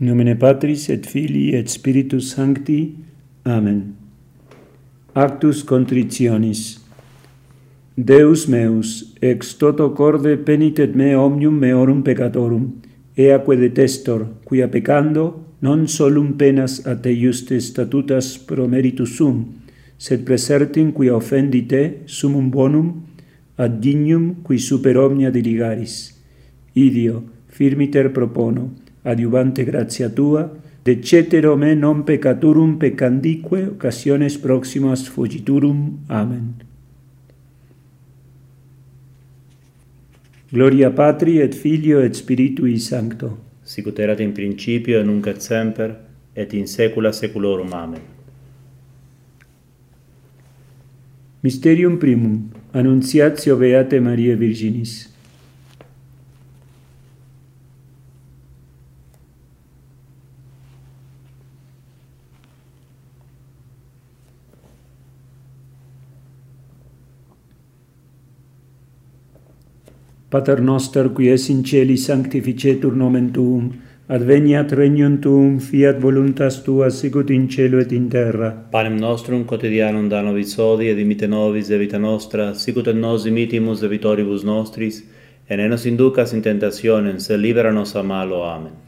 nomine Patris et Filii et Spiritus Sancti. Amen. Actus contritionis. Deus meus, ex toto corde penitet me omnium meorum peccatorum, eaque detestor, quia peccando non solum penas a te juste statutas pro meritus sum, sed presertim quia offendi te sumum bonum, ad dignum qui super omnia diligaris. Idio, firmiter propono, adiuvante gratia tua, de cetero me non peccaturum peccandique occasiones proximas fugiturum. Amen. Gloria Patri et Filio et Spiritui Sancto. Sicut erat in principio et nunc et semper et in saecula saeculorum. Amen. Mysterium primum. Annunciatio Beate Mariae Virginis. Pater noster, qui es in celi sanctificetur nomen tuum, adveniat regnum tuum, fiat voluntas tua sicut in cielo et in terra. Panem nostrum quotidianum da nobis hodie, dimite nobis debita nostra, sicut et nos dimittimus debitoribus nostris, et ne nos inducas in tentationem, sed libera nos a malo. Amen.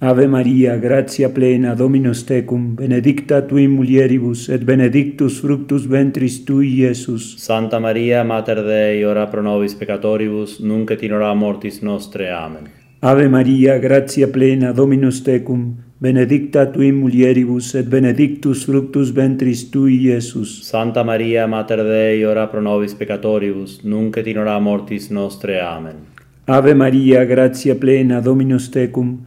Ave Maria, gratia plena, Dominus tecum, benedicta tui mulieribus, et benedictus fructus ventris tui, Iesus. Santa Maria, Mater Dei, ora pro nobis peccatoribus, nunc et in hora mortis nostre. Amen. Ave Maria, gratia plena, Dominus tecum, benedicta tui mulieribus, et benedictus fructus ventris tui, Iesus. Santa Maria, Mater Dei, ora pro nobis peccatoribus, nunc et in hora mortis nostre. Amen. Ave Maria, gratia plena, Dominus tecum,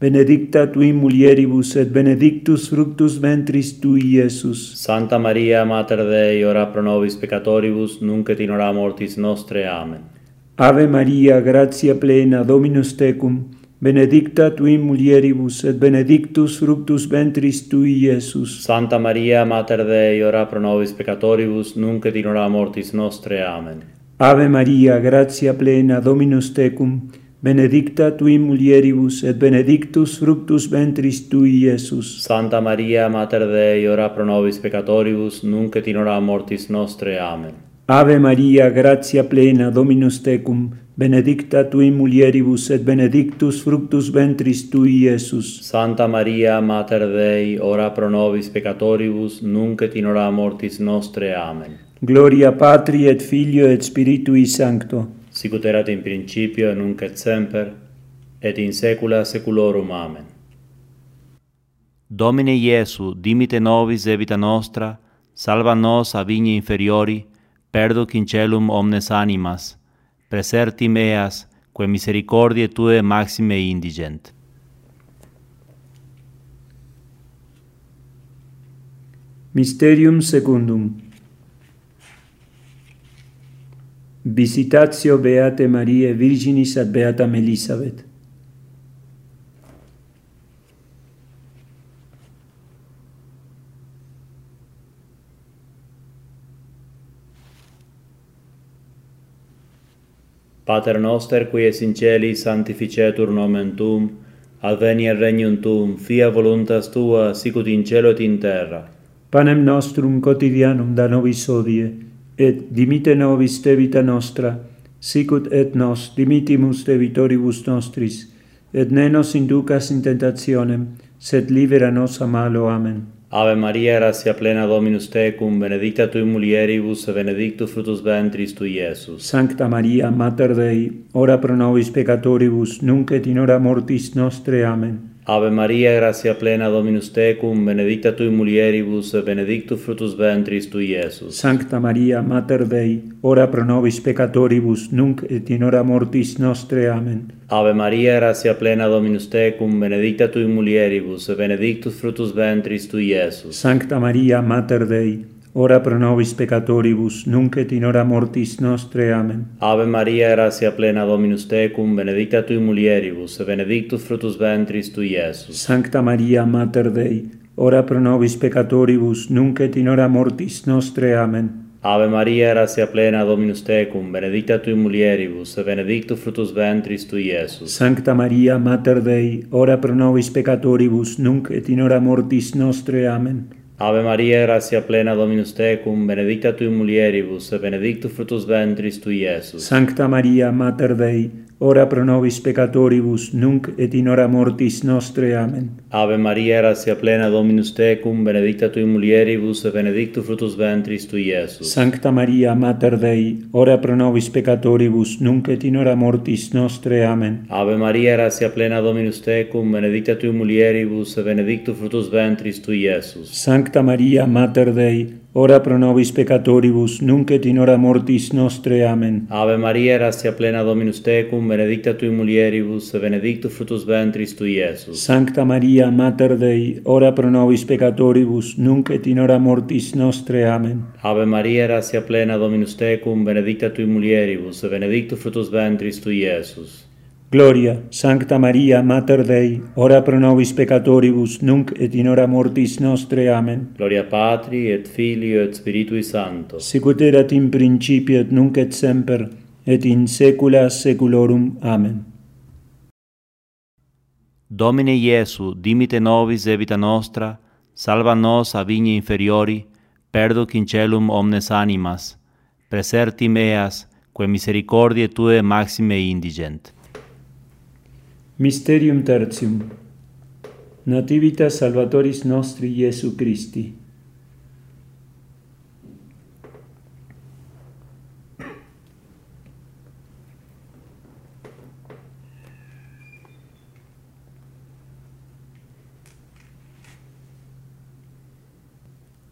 benedicta tui mulieribus et benedictus fructus ventris tui Iesus. Santa Maria Mater Dei, ora pro nobis peccatoribus, nunc et in hora mortis nostre. Amen. Ave Maria, gratia plena, Dominus tecum, benedicta tui mulieribus et benedictus fructus ventris tui Iesus. Santa Maria Mater Dei, ora pro nobis peccatoribus, nunc et in hora mortis nostre. Amen. Ave Maria, gratia plena, Dominus tecum, benedicta tui mulieribus, et benedictus fructus ventris tui, Iesus. Santa Maria, Mater Dei, ora pro nobis peccatoribus, nunc et in hora mortis nostre. Amen. Ave Maria, gratia plena, Dominus tecum, benedicta tui mulieribus, et benedictus fructus ventris tui, Iesus. Santa Maria, Mater Dei, ora pro nobis peccatoribus, nunc et in hora mortis nostre. Amen. Gloria Patri et Filio et Spiritui Sancto sicut erat in principio, nunc et semper, et in saecula saeculorum. Amen. Domine Iesu, dimite nobis debita nostra, salva nos a vigne inferiori, perduc in celum omnes animas, preserti meas, quae misericordiae Tue maxime indigent. Mysterium secundum visitatio Beate Mariae Virginis ad Beatam Elisabet. Pater noster, qui es in celi, sanctificetur nomen Tuum, adveniet regnum Tuum, fia voluntas Tua, sicut in cielo et in terra. Panem nostrum quotidianum da nobis odie, et dimite nobis te vita nostra, sicut et nos dimitimus de vitoribus nostris, et ne nos inducas in tentationem, sed libera nos a malo. Amen. Ave Maria, gratia plena Dominus tecum, benedicta tu mulieribus, et benedictus fructus ventris tui, Iesus. Sancta Maria, Mater Dei, ora pro nobis peccatoribus, nunc et in hora mortis nostre. Amen. Ave Maria, gratia plena Dominus tecum, benedicta tu in mulieribus et benedictus fructus ventris tui, Iesus. Sancta Maria, Mater Dei, ora pro nobis peccatoribus, nunc et in hora mortis nostre. Amen. Ave Maria, gratia plena Dominus tecum, benedicta tu in mulieribus et benedictus fructus ventris tui, Iesus. Sancta Maria, Mater Dei, ora pro nobis peccatoribus, nunc et in hora mortis nostre. Amen. Ave Maria, gratia plena Dominus tecum, benedicta tu mulieribus, et benedictus fructus ventris tui, Iesus. Sancta Maria, Mater Dei, ora pro nobis peccatoribus, nunc et in hora mortis nostre. Amen. Ave Maria, gratia plena Dominus tecum, benedicta tu mulieribus, et benedictus fructus ventris tui, Iesus. Sancta Maria, Mater Dei, ora pro nobis peccatoribus, nunc et in hora mortis nostre. Amen. Ave Maria, gratia plena Dominus tecum, benedicta tu in mulieribus, et benedictus fructus ventris tui, Iesus. Sancta Maria, Mater Dei, ora pro nobis peccatoribus, nunc et in hora mortis nostre. Amen. Ave Maria, gratia plena Dominus tecum, benedicta tui mulieribus, et benedictus fructus ventris tui, Iesus. Sancta Maria, Mater Dei, ora pro nobis peccatoribus, nunc et in hora mortis nostre. Amen. Ave Maria, gratia plena Dominus tecum, benedicta tui mulieribus, et benedictus fructus ventris tui, Iesus. Sancta Maria, Mater Dei, ora pro nobis peccatoribus, nunc et in hora mortis nostre. Amen. Ave Maria, gratia plena Dominus tecum, benedicta tui mulieribus, et benedictus fructus ventris tui, Iesus. Sancta Maria, Mater Dei, ora pro nobis peccatoribus, nunc et in hora mortis nostre. Amen. Ave Maria, gratia plena Dominus tecum, benedicta tui mulieribus, et benedictus fructus ventris tui, Iesus. Gloria, Sancta Maria, Mater Dei, ora pro nobis peccatoribus, nunc et in hora mortis nostre. Amen. Gloria Patri, et Filio, et Spiritui Sancto. Sicut erat in principio, et nunc et semper, et in saecula saeculorum. Amen. Domine Iesu, dimite nobis debita nostra, salva nos a vigne inferiori, perduc in celum omnes animas, preserti meas, quae misericordiae Tue maxime indigent. Mysterium tertium. Nativitas Salvatoris nostri Iesu Christi.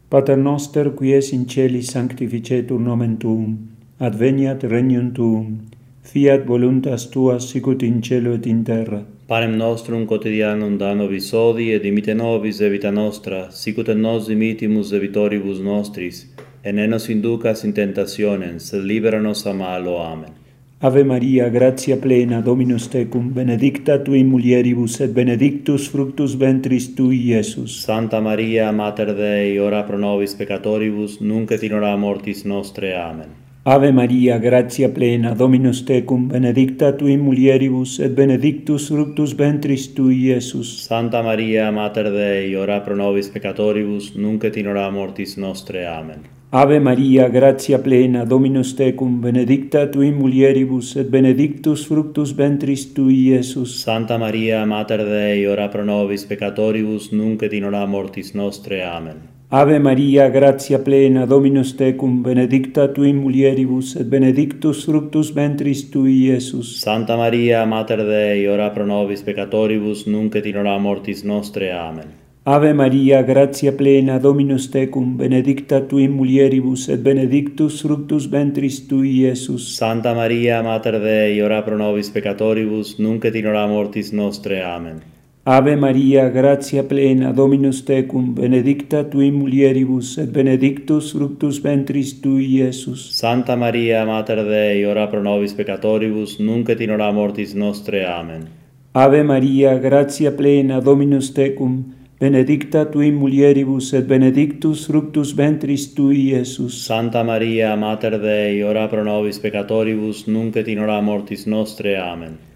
Pater noster qui es in celi sanctificetur nomen tuum, adveniat regnum tuum, fiat voluntas tua sicut in cielo et in terra. Parem nostrum quotidianum da nobis hodie et dimite nobis de vita nostra, sicut et nos dimitimus debitoribus nostris, et ne nos inducas in tentationem, sed libera nos a malo. Amen. Ave Maria, gratia plena, Dominus tecum, benedicta tui mulieribus et benedictus fructus ventris tui, Iesus. Santa Maria, Mater Dei, ora pro nobis peccatoribus, nunc et in hora mortis nostre. Amen. Ave Maria, gratia plena, Dominus tecum, benedicta tui mulieribus, et benedictus fructus ventris tui, Iesus. Santa Maria, Mater Dei, ora pro nobis peccatoribus, nunc et in hora mortis nostre. Amen. Ave Maria, gratia plena, Dominus tecum, benedicta tui mulieribus, et benedictus fructus ventris tui, Iesus. Santa Maria, Mater Dei, ora pro nobis peccatoribus, nunc et in hora mortis nostre. Amen. Ave Maria, gratia plena, Dominus tecum, benedicta tui mulieribus, et benedictus fructus ventris tui, Iesus. Santa Maria, Mater Dei, ora pro nobis peccatoribus, nunc et in hora mortis nostre. Amen. Ave Maria, gratia plena, Dominus tecum, benedicta tui mulieribus, et benedictus fructus ventris tui, Iesus. Santa Maria, Mater Dei, ora pro nobis peccatoribus, nunc et in hora mortis nostre. Amen. Ave Maria, gratia plena, Dominus tecum, benedicta tui mulieribus, et benedictus fructus ventris tui, Iesus. Santa Maria, Mater Dei, ora pro nobis peccatoribus, nunc et in hora mortis nostre. Amen. Ave Maria, gratia plena, Dominus tecum, benedicta tui mulieribus, et benedictus fructus ventris tui, Iesus. Santa Maria, Mater Dei, ora pro nobis peccatoribus, nunc et in hora mortis nostre. Amen.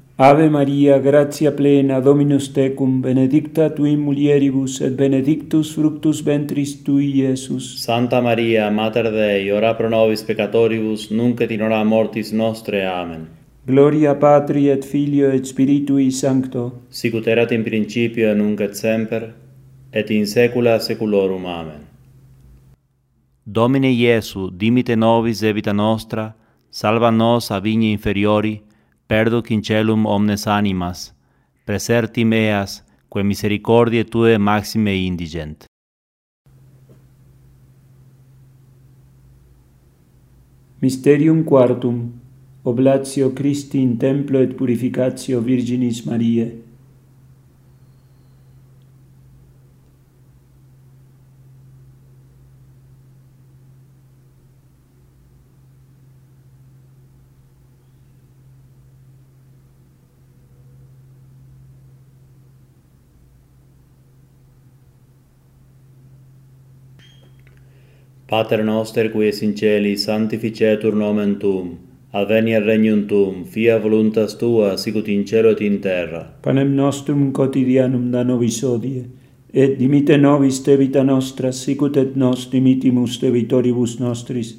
Ave Maria, gratia plena, Dominus tecum, benedicta tui mulieribus, et benedictus fructus ventris tui, Iesus. Santa Maria, Mater Dei, ora pro nobis peccatoribus, nunc et in hora mortis nostre. Amen. Gloria Patri et Filio et Spiritui Sancto. Sicut erat in principio, nunc et semper, et in saecula saeculorum. Amen. Domine Iesu, dimite nobis debita nostra, salva nos a vigne inferiori, perdo quincelum omnes animas, preserti meas, quae misericordiae tue maxime indigent. Mysterium quartum, oblatio Christi in templo et purificatio Virginis Mariae. Pater noster qui es in celi, sanctificetur nomen tuum. Adveniat regnum tuum, fiat voluntas tua, sicut in cielo et in terra. Panem nostrum quotidianum da nobis odie, et dimite nobis te vita nostra, sicut et nos dimitimus te vitoribus nostris,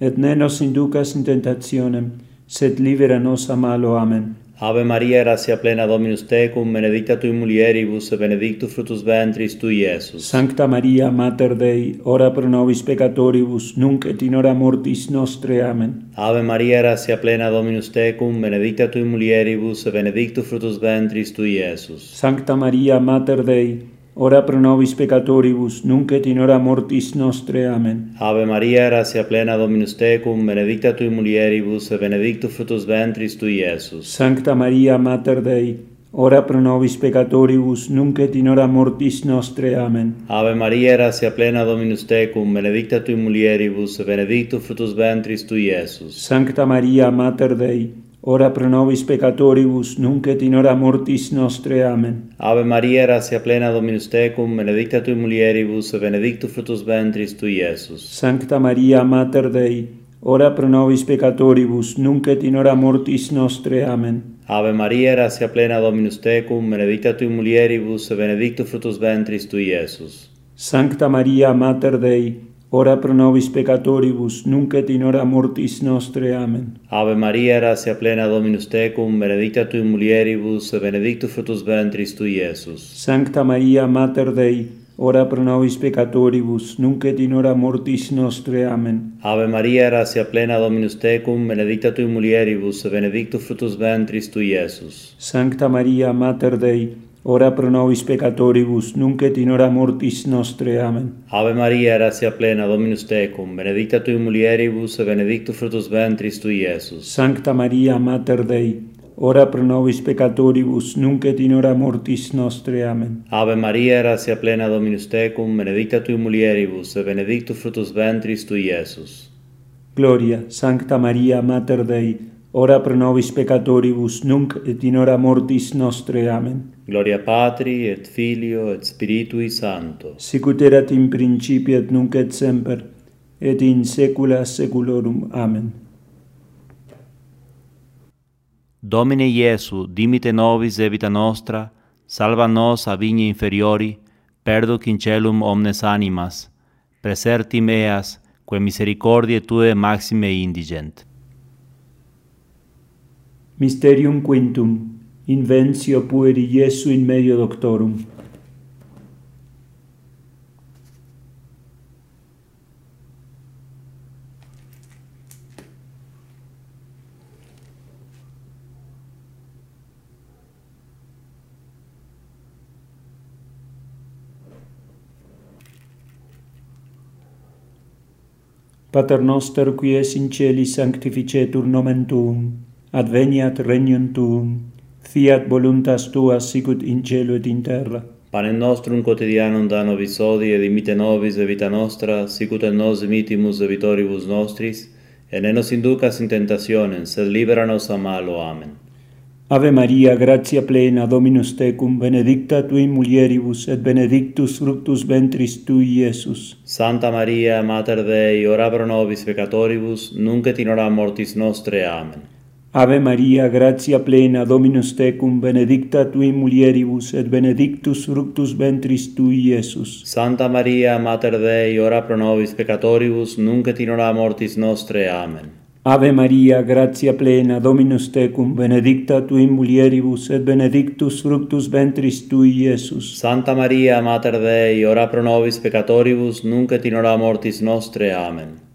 et ne nos inducas in tentationem, sed libera nos a malo. Amen. Ave Maria, gratia plena Dominus tecum, benedicta tui mulieribus, et benedictus fructus ventris tui, Iesus. Sancta Maria, Mater Dei, ora pro nobis peccatoribus, nunc et in hora mortis nostre. Amen. Ave Maria, gratia plena Dominus tecum, benedicta tui mulieribus, et benedictus fructus ventris tui, Iesus. Sancta Maria, Mater Dei, ora pro nobis peccatoribus, nunc et in hora mortis nostre. Amen. Ave Maria, gratia plena Dominus tecum, benedicta tui mulieribus, et benedictus fructus ventris tui, Iesus. Sancta Maria, Mater Dei, ora pro nobis peccatoribus, nunc et in hora mortis nostre. Amen. Ave Maria, gratia plena Dominus tecum, benedicta tui mulieribus, et benedictus fructus ventris tui, Iesus. Sancta Maria, Mater Dei, ora pro nobis peccatoribus, nunc et in hora mortis nostre. Amen. Ave Maria, gratia plena Dominus tecum, benedicta tu mulieribus, et benedictus fructus ventris tui, Iesus. Sancta Maria, Mater Dei, ora pro nobis peccatoribus, nunc et in hora mortis nostre. Amen. Ave Maria, gratia plena Dominus tecum, benedicta tu mulieribus, et benedictus fructus ventris tui, Iesus. Sancta Maria, Mater Dei, ora pro nobis peccatoribus, nunc et in hora mortis nostre. Amen. Ave Maria, gratia plena Dominus tecum, benedicta tu in mulieribus, et benedictus fructus ventris tui, Iesus. Sancta Maria, Mater Dei, ora pro nobis peccatoribus, nunc et in hora mortis nostre. Amen. Ave Maria, gratia plena Dominus tecum, benedicta tu in mulieribus, et benedictus fructus ventris tui, Iesus. Sancta Maria, Mater Dei, ora pro nobis peccatoribus, nunc et in hora mortis nostre. Amen. Ave Maria, gratia plena, Dominus tecum, benedicta tui mulieribus, et benedictus fructus ventris tui, Iesus. Sancta Maria, Mater Dei, ora pro nobis peccatoribus, nunc et in hora mortis nostre. Amen. Ave Maria, gratia plena, Dominus tecum, benedicta tui mulieribus, et benedictus fructus ventris tui, Iesus. Gloria, Sancta Maria, Mater Dei, ora pro nobis peccatoribus nunc et in hora mortis nostre. Amen. Gloria Patri et Filio et Spiritui Sancto. Sicut erat in principio et nunc et semper et in saecula saeculorum. Amen. Domine Iesu, dimite nobis debita nostra, salva nos a vigne inferiori, perduc in celum omnes animas, presertim eas, quae misericordiae tue maxime indigent. Mysterium quintum. Inventio pueri Iesu in medio doctorum. Pater noster qui es in celi sanctificetur nomen tuum adveniat regnum tuum, fiat voluntas tua sicut in cielo et in terra. Panem nostrum quotidianum da nobis hodie, et dimite nobis de vita nostra, sicut et nos dimitimus de vitoribus nostris, et ne nos inducas in tentationem, sed libera nos a malo. Amen. Ave Maria, gratia plena, Dominus tecum, benedicta tu in mulieribus, et benedictus fructus ventris tui, Iesus. Santa Maria, Mater Dei, ora pro nobis peccatoribus, nunc et in hora mortis nostre. Amen. Ave Maria, gratia plena, Dominus tecum, benedicta tui mulieribus, et benedictus fructus ventris tui, Iesus. Santa Maria, Mater Dei, ora pro nobis peccatoribus, nunc et in hora mortis nostre. Amen. Ave Maria, gratia plena, Dominus tecum, benedicta tui mulieribus, et benedictus fructus ventris tui, Iesus. Santa Maria, Mater Dei, ora pro nobis peccatoribus, nunc et in hora mortis nostre. Amen.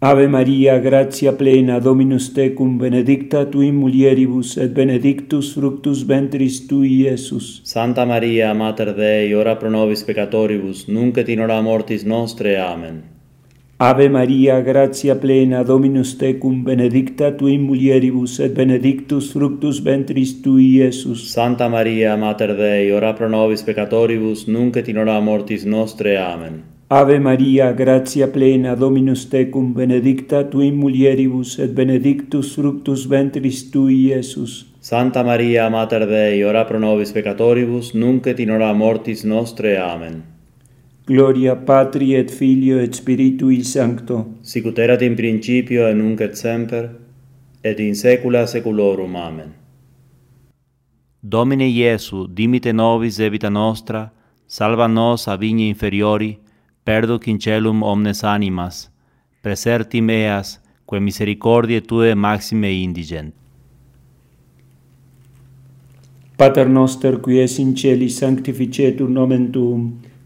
Ave Maria, gratia plena, Dominus tecum, benedicta tu in mulieribus, et benedictus fructus ventris tui, Iesus. Santa Maria, Mater Dei, ora pro nobis peccatoribus, nunc et in hora mortis nostre. Amen. Ave Maria, gratia plena, Dominus tecum, benedicta tu in mulieribus, et benedictus fructus ventris tui, Iesus. Santa Maria, Mater Dei, ora pro nobis peccatoribus, nunc et in hora mortis nostre. Amen. Ave Maria, gratia plena, Dominus tecum, benedicta tu in mulieribus, et benedictus fructus ventris tui, Iesus. Santa Maria, Mater Dei, ora pro nobis peccatoribus, nunc et in hora mortis nostre. Amen. Gloria Patri et Filio et Spiritui Sancto. Sicut erat in principio et nunc et semper et in saecula saeculorum. Amen. Domine Iesu, dimite nobis debita nostra, salva nos a vigne inferiori perduc in celum omnes animas, presertim eas, quae misericordiae Tue maxime indigent. Pater noster, qui es in celi, sanctificetur nomen Tuum,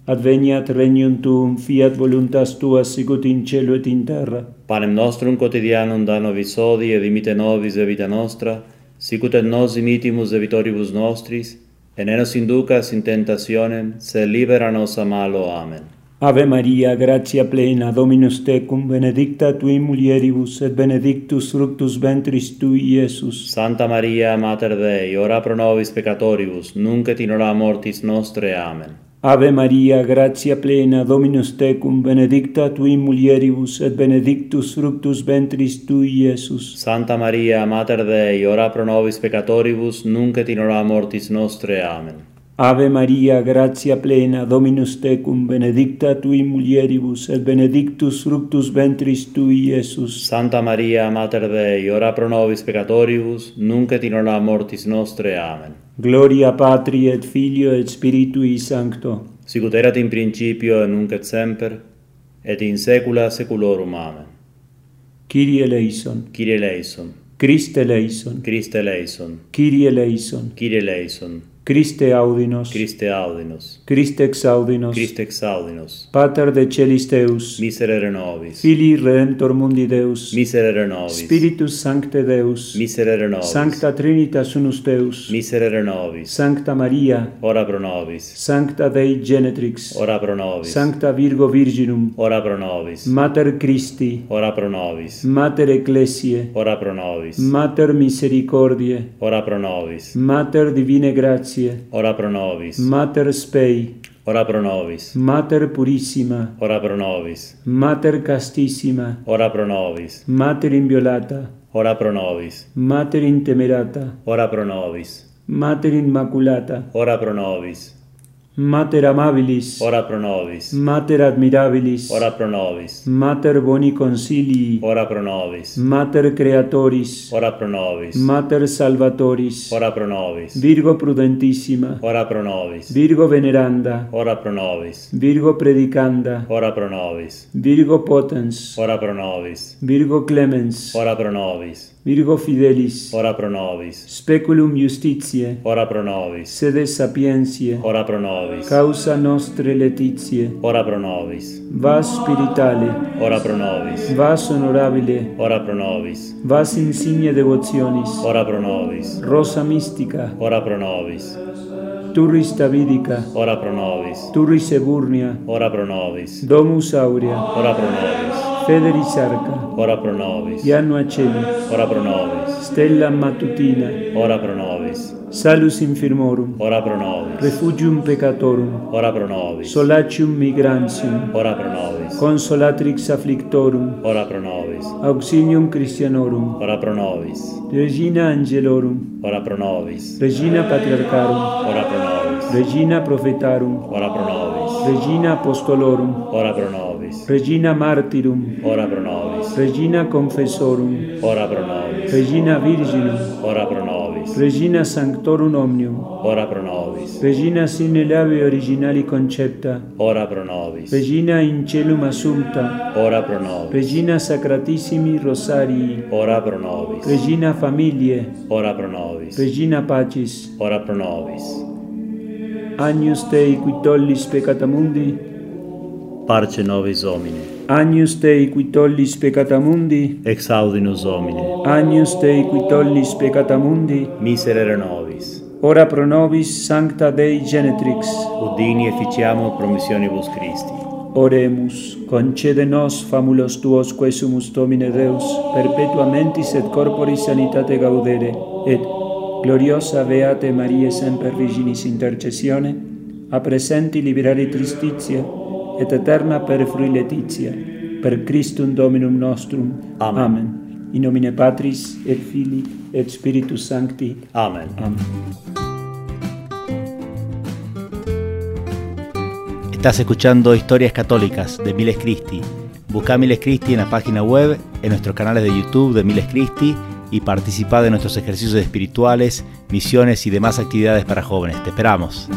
adveniat regnum Tuum, fiat voluntas Tua, sicut in cielo et in terra. Panem nostrum quotidianum da nobis hodie, et dimite nobis de vita nostra, sicut et nos imitimus de vitoribus nostris, et ne nos inducas in tentationem, se libera nos a malo. Amen. Ave Maria, gratia plena, Dominus tecum, benedicta tui mulieribus, et benedictus fructus ventris tui, Iesus. Santa Maria, Mater Dei, ora pro nobis peccatoribus, nunc et in hora mortis nostre. Amen. Ave Maria, gratia plena, Dominus tecum, benedicta tui mulieribus, et benedictus fructus ventris tui, Iesus. Santa Maria, Mater Dei, ora pro nobis peccatoribus, nunc et in hora mortis nostre. Amen. Ave Maria, gratia plena, Dominus tecum, benedicta tu in mulieribus, et benedictus fructus ventris tui, Iesus. Santa Maria, Mater Dei, ora pro nobis peccatoribus, nunc et in hora mortis nostre. Amen. Gloria Patri et Filio et Spiritui Sancto. Sicut erat in principio et nunc et semper, et in saecula saeculorum. Amen. Kyrie eleison. Kyrie eleison. Christe eleison. Christe eleison. Kyrie eleison. Kyrie eleison. Kyrie eleison. Christe audinos. Christe audinos. Christe exaudinos. Christe exaudinos. Pater de celis Deus. Miserere nobis. Filii redemptor mundi Deus. Miserere nobis. Spiritus Sancte Deus. Miserere nobis. Sancta Trinitas unus Deus. Miserere nobis. Sancta Maria. Ora pro nobis. Sancta Dei Genetrix. Ora pro nobis. Sancta Virgo Virginum. Ora pro nobis. Mater Christi. Ora pro nobis. Mater Ecclesiae. Ora pro nobis. Mater Misericordiae. Ora pro nobis. Mater Divine Gratiae. Ora pro nobis. Mater Spei. Ora pro nobis. Mater purissima. Ora pro nobis. Mater castissima. Ora pro nobis. Mater inviolata. Ora pro nobis. Mater intemerata. Ora pro nobis. Mater immaculata. Ora pro nobis. Mater amabilis, ora pro nobis. Mater admirabilis, ora pro nobis. Mater boni consilii, ora pro nobis. Mater creatoris, ora pro nobis. Mater salvatoris, ora pro nobis. Virgo prudentissima, ora pro nobis. Virgo veneranda, ora pro nobis. Virgo predicanda, ora pro nobis. Virgo potens, ora pro nobis. Virgo clemens, ora pro nobis. Virgo fidelis, ora pro nobis. Speculum justitiae, ora pro nobis. Sede sapientiae, ora pro nobis. Causa nostre letitiae, ora pro nobis. Vas spiritale, ora pro nobis. Vas honorabile, ora pro nobis. Vas insigne devotionis, ora pro nobis. Rosa mystica, ora pro nobis. Turris Davidica, ora pro nobis. Turris Eburnia, ora pro nobis. Domus Aurea, ora pro nobis. Federis arca, ora pro nobis. iannua celi, ora pro nobis. stella matutina, ora pro nobis. salus infirmorum, ora pro nobis. refugium peccatorum, ora pro nobis. solatium migrantium, ora pro nobis. consolatrix afflictorum, ora pro nobis. auxilium Christianorum, ora pro nobis. Regina Angelorum, ora pro nobis. Regina Patriarcharum, ora pro nobis. Regina Prophetarum, ora pro nobis. Regina Apostolorum, ora pro nobis. nobis. Regina martyrum, ora pro nobis. Regina confessorum, ora pro nobis. Regina virginum, ora pro nobis. Regina sanctorum omnium, ora pro nobis. Regina sine labi originali concepta, ora pro nobis. Regina in celum assumpta, ora pro nobis. Regina sacratissimi rosarii, ora pro nobis. Regina familiae, ora pro nobis. Regina pacis, ora pro nobis. Agnus Dei qui tollis peccata mundi, parce nobis Domine. Agnus Dei qui tollis peccata mundi, exaudi nos Domine. Agnus Dei qui tollis peccata mundi, miserere nobis. Ora pro nobis sancta Dei Genetrix, udini efficiamo promissionibus Christi. Oremus, concede nos famulos tuos quae sumus Domine Deus, perpetua mentis et corporis sanitate gaudere, et gloriosa Beate Mariae semper Virginis intercessione, a presenti liberare tristitia, et eterna per frui letitia, per Christum Dominum nostrum. Amen. In nomine Patris et Filii et Spiritus Sancti. Amen. Amen. Estás escuchando Historias Católicas de Miles Cristi. Busca Miles Cristi en la página web, en nuestros canales de YouTube de Miles Cristi y participa de nuestros ejercicios espirituales, misiones y demás actividades para jóvenes. Te esperamos.